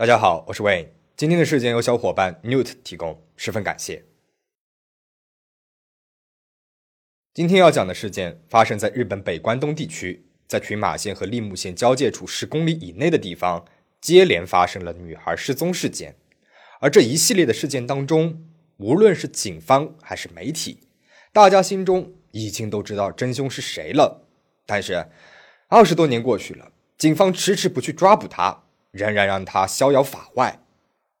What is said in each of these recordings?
大家好，我是 Wayne。今天的事件由小伙伴 Newt 提供，十分感谢。今天要讲的事件发生在日本北关东地区，在群马县和立木县交界处十公里以内的地方，接连发生了女孩失踪事件。而这一系列的事件当中，无论是警方还是媒体，大家心中已经都知道真凶是谁了。但是，二十多年过去了，警方迟迟不去抓捕他。仍然让他逍遥法外，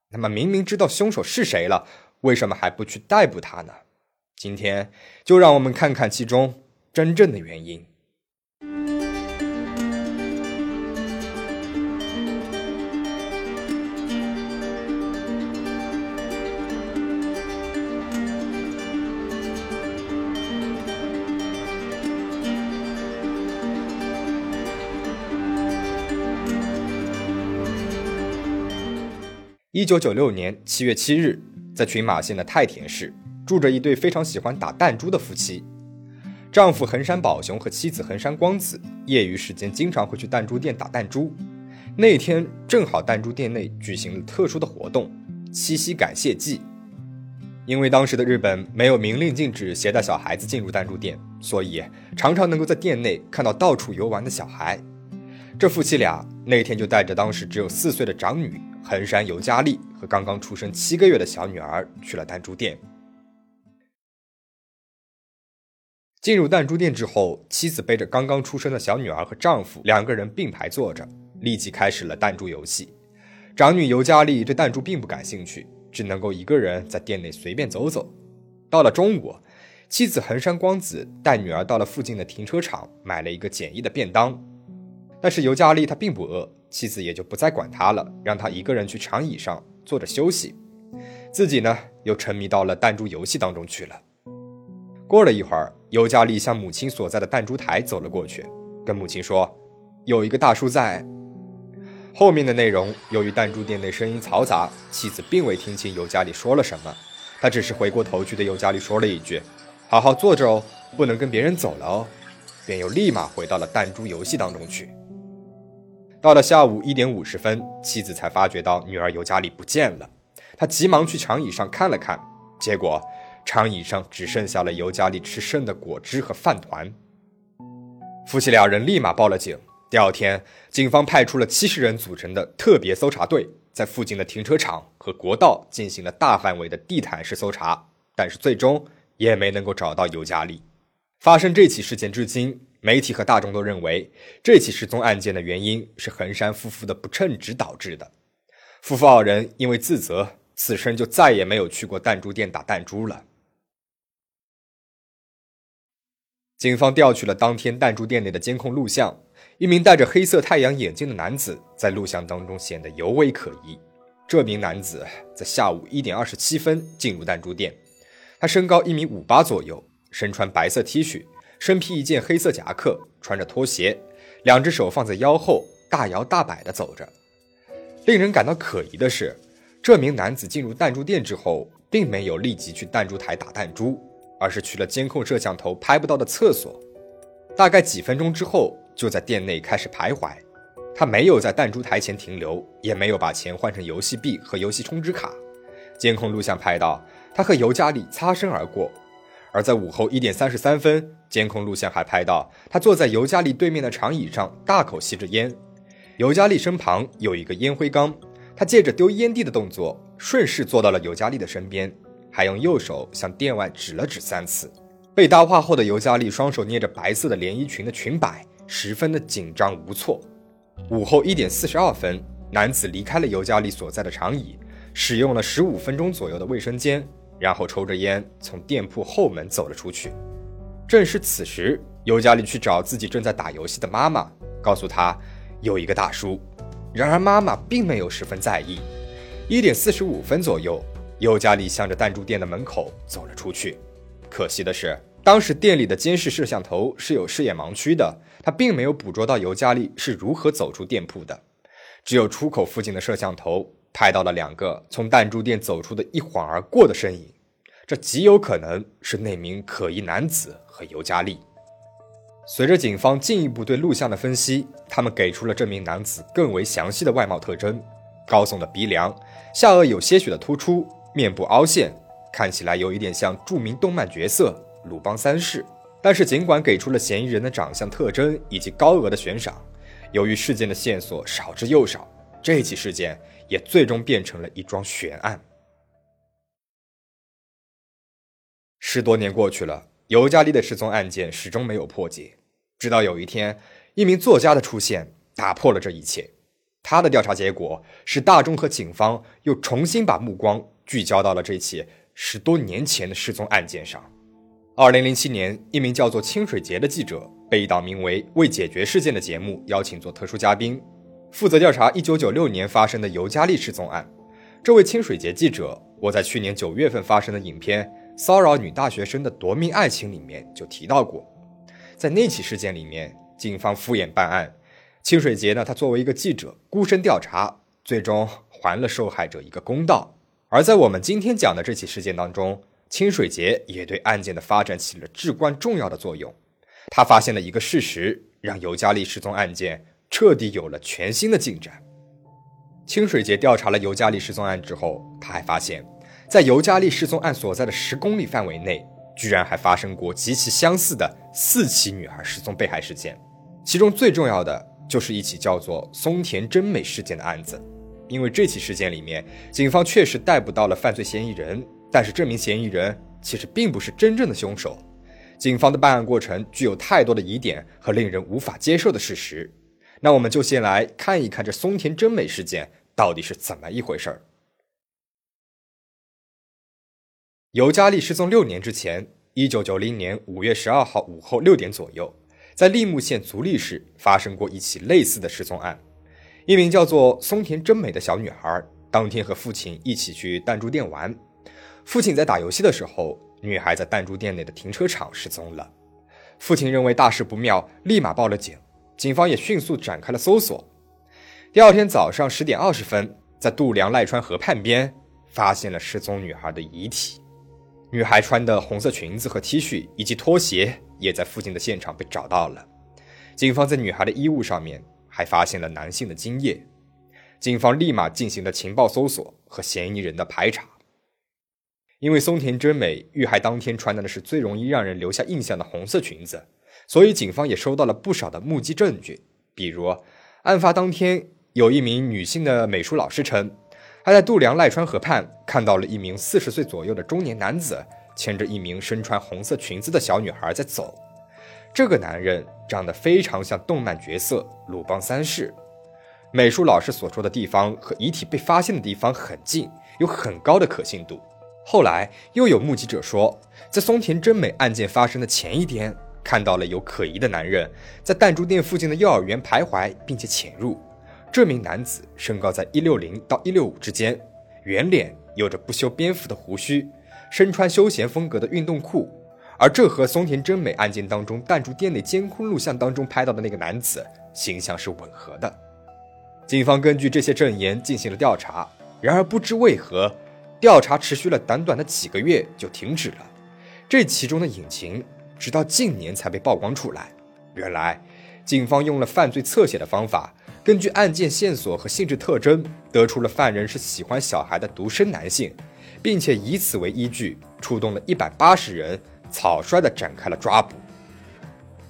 那么明明知道凶手是谁了，为什么还不去逮捕他呢？今天就让我们看看其中真正的原因。一九九六年七月七日，在群马县的太田市，住着一对非常喜欢打弹珠的夫妻。丈夫横山宝雄和妻子横山光子，业余时间经常会去弹珠店打弹珠。那天正好弹珠店内举行了特殊的活动——七夕感谢祭。因为当时的日本没有明令禁止携带小孩子进入弹珠店，所以常常能够在店内看到到处游玩的小孩。这夫妻俩那天就带着当时只有四岁的长女。横山由佳丽和刚刚出生七个月的小女儿去了弹珠店。进入弹珠店之后，妻子背着刚刚出生的小女儿和丈夫两个人并排坐着，立即开始了弹珠游戏。长女尤佳丽对弹珠并不感兴趣，只能够一个人在店内随便走走。到了中午，妻子横山光子带女儿到了附近的停车场，买了一个简易的便当。但是尤佳丽她并不饿。妻子也就不再管他了，让他一个人去长椅上坐着休息，自己呢又沉迷到了弹珠游戏当中去了。过了一会儿，尤加利向母亲所在的弹珠台走了过去，跟母亲说：“有一个大叔在。”后面的内容由于弹珠店内声音嘈杂，妻子并未听清尤加利说了什么，他只是回过头去对尤加利说了一句：“好好坐着哦，不能跟别人走了哦。”便又立马回到了弹珠游戏当中去。到了下午一点五十分，妻子才发觉到女儿尤加里不见了。他急忙去长椅上看了看，结果长椅上只剩下了尤加里吃剩的果汁和饭团。夫妻两人立马报了警。第二天，警方派出了七十人组成的特别搜查队，在附近的停车场和国道进行了大范围的地毯式搜查，但是最终也没能够找到尤加里。发生这起事件至今。媒体和大众都认为，这起失踪案件的原因是横山夫妇的不称职导致的。夫妇二人因为自责，此生就再也没有去过弹珠店打弹珠了。警方调取了当天弹珠店内的监控录像，一名戴着黑色太阳眼镜的男子在录像当中显得尤为可疑。这名男子在下午一点二十七分进入弹珠店，他身高一米五八左右，身穿白色 T 恤。身披一件黑色夹克，穿着拖鞋，两只手放在腰后，大摇大摆地走着。令人感到可疑的是，这名男子进入弹珠店之后，并没有立即去弹珠台打弹珠，而是去了监控摄像头拍不到的厕所。大概几分钟之后，就在店内开始徘徊。他没有在弹珠台前停留，也没有把钱换成游戏币和游戏充值卡。监控录像拍到，他和尤加里擦身而过。而在午后一点三十三分，监控录像还拍到他坐在尤加利对面的长椅上，大口吸着烟。尤加利身旁有一个烟灰缸，他借着丢烟蒂的动作，顺势坐到了尤加利的身边，还用右手向店外指了指三次。被搭话后的尤加利双手捏着白色的连衣裙的裙摆，十分的紧张无措。午后一点四十二分，男子离开了尤加利所在的长椅，使用了十五分钟左右的卫生间。然后抽着烟从店铺后门走了出去。正是此时，尤加利去找自己正在打游戏的妈妈，告诉她有一个大叔。然而妈妈并没有十分在意。一点四十五分左右，尤加利向着弹珠店的门口走了出去。可惜的是，当时店里的监视摄像头是有视野盲区的，他并没有捕捉到尤加利是如何走出店铺的。只有出口附近的摄像头。拍到了两个从弹珠店走出的一晃而过的身影，这极有可能是那名可疑男子和尤加利。随着警方进一步对录像的分析，他们给出了这名男子更为详细的外貌特征：高耸的鼻梁，下颚有些许的突出，面部凹陷，看起来有一点像著名动漫角色鲁邦三世。但是，尽管给出了嫌疑人的长相特征以及高额的悬赏，由于事件的线索少之又少，这起事件也最终变成了一桩悬案。十多年过去了，尤加利的失踪案件始终没有破解。直到有一天，一名作家的出现打破了这一切。他的调查结果使大众和警方又重新把目光聚焦到了这起十多年前的失踪案件上。二零零七年，一名叫做清水节的记者被一档名为《为解决事件》的节目邀请做特殊嘉宾，负责调查一九九六年发生的尤加利失踪案。这位清水节记者，我在去年九月份发生的影片《骚扰女大学生的夺命爱情》里面就提到过，在那起事件里面，警方敷衍办案，清水节呢，他作为一个记者孤身调查，最终还了受害者一个公道。而在我们今天讲的这起事件当中，清水节也对案件的发展起了至关重要的作用。他发现了一个事实，让尤加利失踪案件彻底有了全新的进展。清水节调查了尤加利失踪案之后，他还发现，在尤加利失踪案所在的十公里范围内，居然还发生过极其相似的四起女孩失踪被害事件。其中最重要的就是一起叫做松田真美事件的案子。因为这起事件里面，警方确实逮捕到了犯罪嫌疑人。但是这名嫌疑人其实并不是真正的凶手，警方的办案过程具有太多的疑点和令人无法接受的事实。那我们就先来看一看这松田真美事件到底是怎么一回事儿。尤加利失踪六年之前，一九九零年五月十二号午后六点左右，在利木县足利市发生过一起类似的失踪案。一名叫做松田真美的小女孩，当天和父亲一起去弹珠店玩。父亲在打游戏的时候，女孩在弹珠店内的停车场失踪了。父亲认为大事不妙，立马报了警。警方也迅速展开了搜索。第二天早上十点二十分，在度良赖川河畔边发现了失踪女孩的遗体。女孩穿的红色裙子和 T 恤以及拖鞋也在附近的现场被找到了。警方在女孩的衣物上面还发现了男性的精液。警方立马进行了情报搜索和嫌疑人的排查。因为松田真美遇害当天穿的是最容易让人留下印象的红色裙子，所以警方也收到了不少的目击证据。比如，案发当天，有一名女性的美术老师称，她在度良赖川河畔看到了一名四十岁左右的中年男子牵着一名身穿红色裙子的小女孩在走。这个男人长得非常像动漫角色鲁邦三世。美术老师所说的地方和遗体被发现的地方很近，有很高的可信度。后来又有目击者说，在松田真美案件发生的前一天，看到了有可疑的男人在弹珠店附近的幼儿园徘徊，并且潜入。这名男子身高在一六零到一六五之间，圆脸，有着不修边幅的胡须，身穿休闲风格的运动裤。而这和松田真美案件当中弹珠店内监控录像当中拍到的那个男子形象是吻合的。警方根据这些证言进行了调查，然而不知为何。调查持续了短短的几个月就停止了，这其中的隐情直到近年才被曝光出来。原来，警方用了犯罪侧写的方法，根据案件线索和性质特征，得出了犯人是喜欢小孩的独生男性，并且以此为依据，出动了一百八十人，草率地展开了抓捕。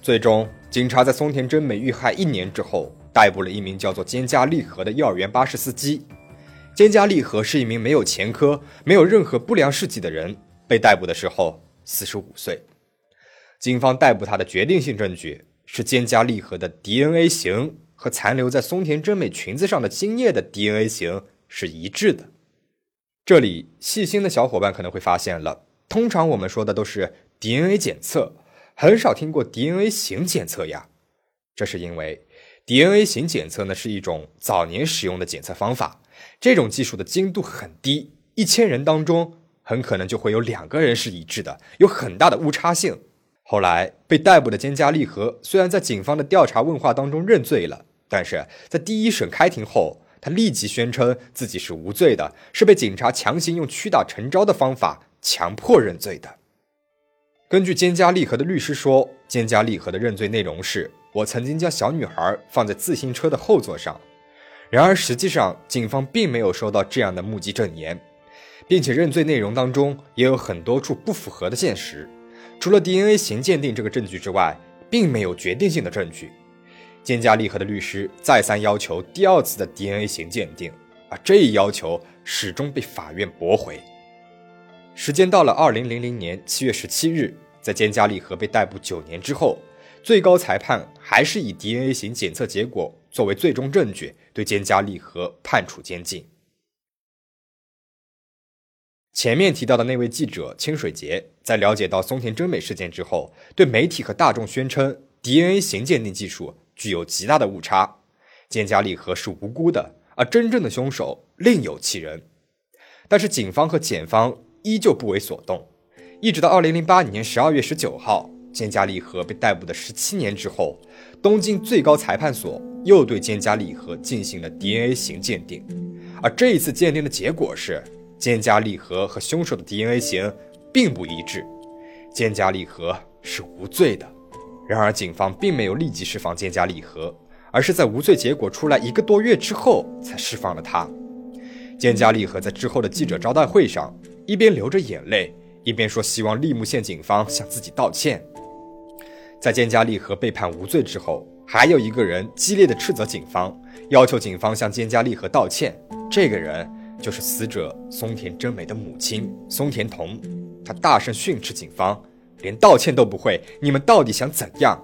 最终，警察在松田真美遇害一年之后，逮捕了一名叫做菅加利和的幼儿园巴士司机。菅加利和是一名没有前科、没有任何不良事迹的人，被逮捕的时候四十五岁。警方逮捕他的决定性证据是菅加利和的 DNA 型和残留在松田真美裙子上的精液的 DNA 型是一致的。这里细心的小伙伴可能会发现了，通常我们说的都是 DNA 检测，很少听过 DNA 型检测呀。这是因为 DNA 型检测呢是一种早年使用的检测方法。这种技术的精度很低，一千人当中很可能就会有两个人是一致的，有很大的误差性。后来被逮捕的菅加利和虽然在警方的调查问话当中认罪了，但是在第一审开庭后，他立即宣称自己是无罪的，是被警察强行用屈打成招的方法强迫认罪的。根据菅加利和的律师说，菅加利和的认罪内容是：我曾经将小女孩放在自行车的后座上。然而实际上，警方并没有收到这样的目击证言，并且认罪内容当中也有很多处不符合的现实。除了 DNA 型鉴定这个证据之外，并没有决定性的证据。坚加利和的律师再三要求第二次的 DNA 型鉴定，而这一要求始终被法院驳回。时间到了二零零零年七月十七日，在坚加利和被逮捕九年之后，最高裁判还是以 DNA 型检测结果作为最终证据，对坚加利和判处监禁。前面提到的那位记者清水节，在了解到松田真美事件之后，对媒体和大众宣称 DNA 型鉴定技术具有极大的误差，坚加利和是无辜的，而真正的凶手另有其人。但是警方和检方依旧不为所动，一直到2008年12月19号，坚加利和被逮捕的17年之后，东京最高裁判所又对坚加利和进行了 DNA 型鉴定，而这一次鉴定的结果是。坚加利和和凶手的 DNA 型并不一致，坚加利和是无罪的。然而，警方并没有立即释放坚加利和，而是在无罪结果出来一个多月之后才释放了他。坚加利和在之后的记者招待会上，一边流着眼泪，一边说希望利木县警方向自己道歉。在坚加利和被判无罪之后，还有一个人激烈的斥责警方，要求警方向坚加利和道歉。这个人。就是死者松田真美的母亲松田童，她大声训斥警方，连道歉都不会，你们到底想怎样？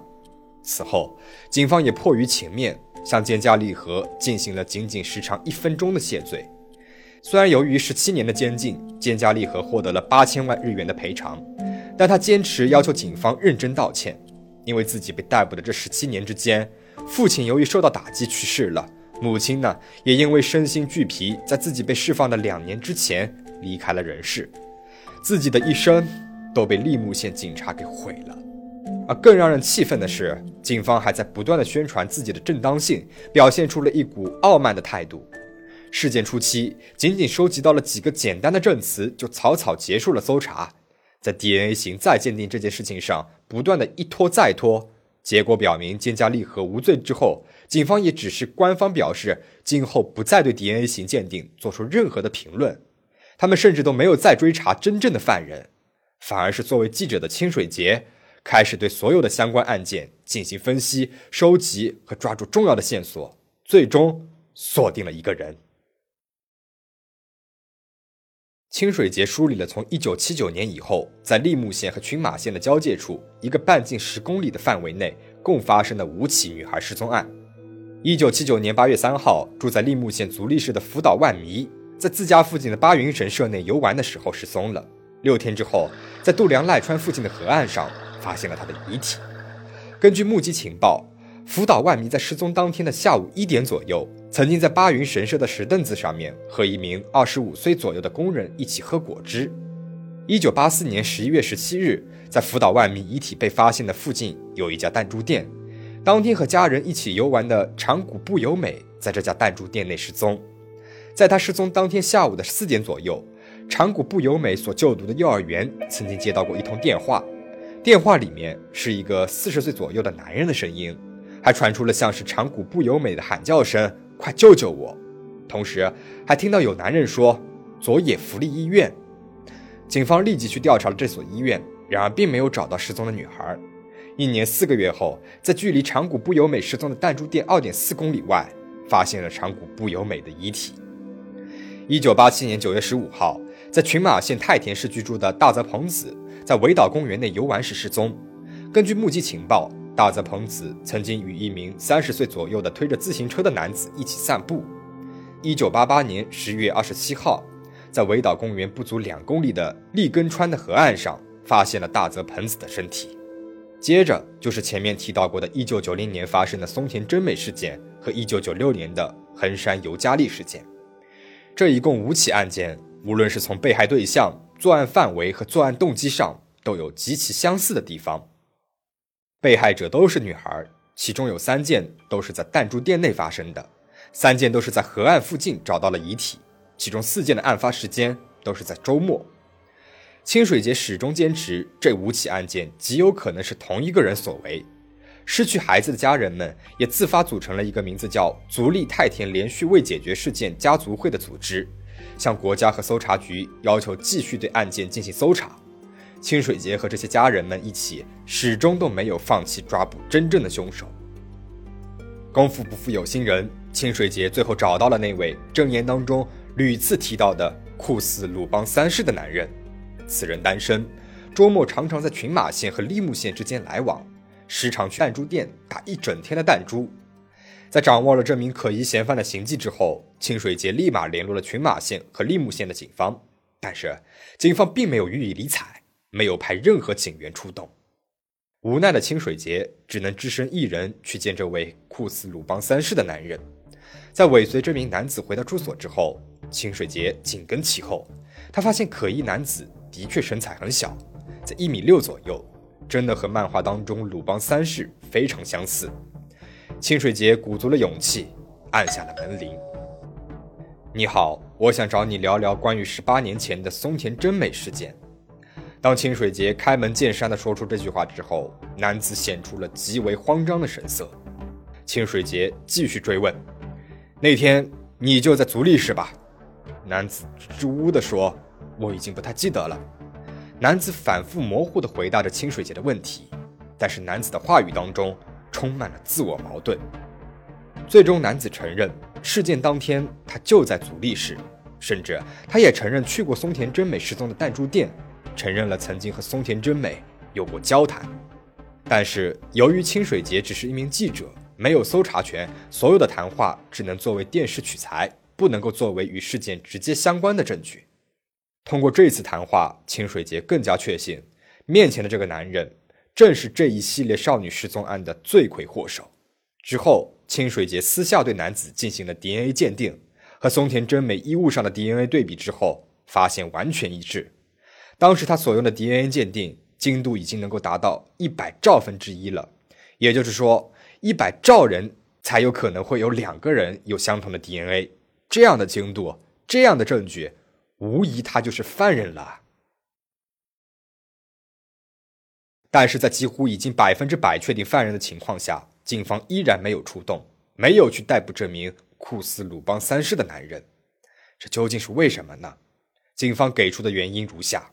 此后，警方也迫于情面，向坚加利和进行了仅仅时长一分钟的谢罪。虽然由于十七年的监禁，坚加利和获得了八千万日元的赔偿，但他坚持要求警方认真道歉，因为自己被逮捕的这十七年之间，父亲由于受到打击去世了。母亲呢，也因为身心俱疲，在自己被释放的两年之前离开了人世，自己的一生都被利木县警察给毁了。而更让人气愤的是，警方还在不断的宣传自己的正当性，表现出了一股傲慢的态度。事件初期，仅仅收集到了几个简单的证词，就草草结束了搜查，在 DNA 型再鉴定这件事情上，不断的一拖再拖。结果表明，金加利和无罪之后，警方也只是官方表示，今后不再对 DNA 型鉴定做出任何的评论。他们甚至都没有再追查真正的犯人，反而是作为记者的清水节开始对所有的相关案件进行分析、收集和抓住重要的线索，最终锁定了一个人。清水节梳理了从1979年以后，在立木县和群马县的交界处一个半径十公里的范围内，共发生的五起女孩失踪案。1979年8月3号，住在立木县足利市的福岛万弥，在自家附近的八云神社内游玩的时候失踪了。六天之后，在渡良赖川附近的河岸上发现了她的遗体。根据目击情报。福岛万弥在失踪当天的下午一点左右，曾经在八云神社的石凳子上面和一名二十五岁左右的工人一起喝果汁。一九八四年十一月十七日，在福岛万弥遗体被发现的附近有一家弹珠店，当天和家人一起游玩的长谷部由美在这家弹珠店内失踪。在他失踪当天下午的四点左右，长谷部由美所就读的幼儿园曾经接到过一通电话，电话里面是一个四十岁左右的男人的声音。还传出了像是长谷不由美的喊叫声：“快救救我！”同时，还听到有男人说：“佐野福利医院。”警方立即去调查了这所医院，然而并没有找到失踪的女孩。一年四个月后，在距离长谷不由美失踪的弹珠店二点四公里外，发现了长谷不由美的遗体。一九八七年九月十五号，在群马县太田市居住的大泽朋子，在围岛公园内游玩时失踪。根据目击情报。大泽朋子曾经与一名三十岁左右的推着自行车的男子一起散步。一九八八年十月二十七号，在尾岛公园不足两公里的立根川的河岸上，发现了大泽朋子的身体。接着就是前面提到过的1990年发生的松田真美事件和1996年的横山由佳丽事件。这一共五起案件，无论是从被害对象、作案范围和作案动机上，都有极其相似的地方。被害者都是女孩，其中有三件都是在弹珠店内发生的，三件都是在河岸附近找到了遗体，其中四件的案发时间都是在周末。清水节始终坚持这五起案件极有可能是同一个人所为。失去孩子的家人们也自发组成了一个名字叫“足利太田连续未解决事件家族会”的组织，向国家和搜查局要求继续对案件进行搜查。清水节和这些家人们一起，始终都没有放弃抓捕真正的凶手。功夫不负有心人，清水节最后找到了那位证言当中屡次提到的酷似鲁邦三世的男人。此人单身，周末常常在群马县和立木县之间来往。时常去弹珠店打一整天的弹珠。在掌握了这名可疑嫌犯的行迹之后，清水节立马联络了群马县和立木县的警方，但是警方并没有予以理睬，没有派任何警员出动。无奈的清水节只能只身一人去见这位酷似鲁邦三世的男人。在尾随这名男子回到住所之后，清水节紧跟其后，他发现可疑男子的确身材很小，在一米六左右。真的和漫画当中鲁邦三世非常相似。清水节鼓足了勇气，按下了门铃。你好，我想找你聊聊关于十八年前的松田真美事件。当清水节开门见山地说出这句话之后，男子显出了极为慌张的神色。清水节继续追问：“那天你就在足利市吧？”男子支支吾地说：“我已经不太记得了。”男子反复模糊地回答着清水节的问题，但是男子的话语当中充满了自我矛盾。最终，男子承认事件当天他就在足利市，甚至他也承认去过松田真美失踪的弹珠店，承认了曾经和松田真美有过交谈。但是，由于清水节只是一名记者，没有搜查权，所有的谈话只能作为电视取材，不能够作为与事件直接相关的证据。通过这次谈话，清水节更加确信，面前的这个男人正是这一系列少女失踪案的罪魁祸首。之后，清水节私下对男子进行了 DNA 鉴定，和松田真美衣物上的 DNA 对比之后，发现完全一致。当时他所用的 DNA 鉴定精度已经能够达到一百兆分之一了，也就是说，一百兆人才有可能会有两个人有相同的 DNA。这样的精度，这样的证据。无疑，他就是犯人了。但是在几乎已经百分之百确定犯人的情况下，警方依然没有出动，没有去逮捕这名酷似鲁邦三世的男人。这究竟是为什么呢？警方给出的原因如下：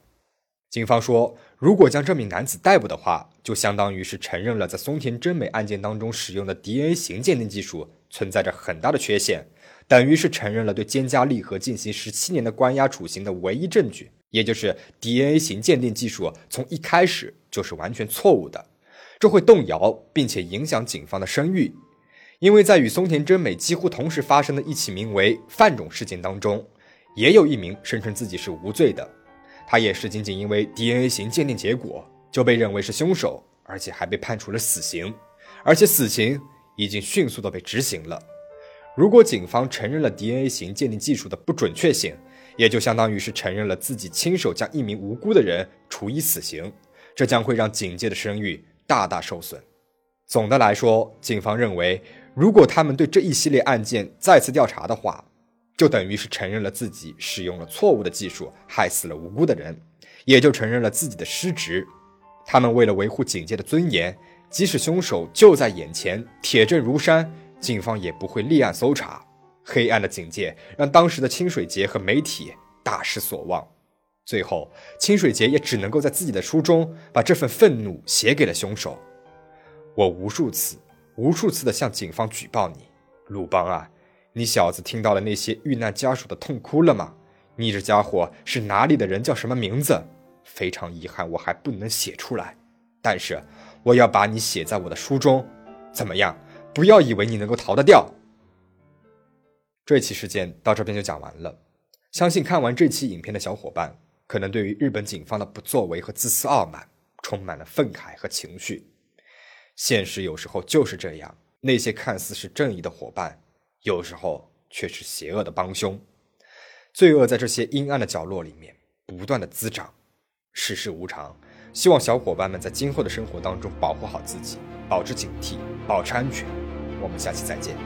警方说，如果将这名男子逮捕的话，就相当于是承认了在松田真美案件当中使用的 DNA 型鉴定技术存在着很大的缺陷。等于是承认了对菅加利和进行十七年的关押处刑的唯一证据，也就是 DNA 型鉴定技术从一开始就是完全错误的，这会动摇并且影响警方的声誉。因为在与松田真美几乎同时发生的一起名为“范种”事件当中，也有一名声称自己是无罪的，他也是仅仅因为 DNA 型鉴定结果就被认为是凶手，而且还被判处了死刑，而且死刑已经迅速的被执行了。如果警方承认了 DNA 型鉴定技术的不准确性，也就相当于是承认了自己亲手将一名无辜的人处以死刑，这将会让警界的声誉大大受损。总的来说，警方认为，如果他们对这一系列案件再次调查的话，就等于是承认了自己使用了错误的技术，害死了无辜的人，也就承认了自己的失职。他们为了维护警界的尊严，即使凶手就在眼前，铁证如山。警方也不会立案搜查，黑暗的警戒让当时的清水节和媒体大失所望。最后，清水节也只能够在自己的书中把这份愤怒写给了凶手。我无数次、无数次的向警方举报你，鲁邦啊，你小子听到了那些遇难家属的痛哭了吗？你这家伙是哪里的人？叫什么名字？非常遗憾，我还不能写出来，但是我要把你写在我的书中，怎么样？不要以为你能够逃得掉。这期事件到这边就讲完了。相信看完这期影片的小伙伴，可能对于日本警方的不作为和自私傲慢充满了愤慨和情绪。现实有时候就是这样，那些看似是正义的伙伴，有时候却是邪恶的帮凶。罪恶在这些阴暗的角落里面不断的滋长。世事无常，希望小伙伴们在今后的生活当中保护好自己，保持警惕，保持安全。我们下期再见。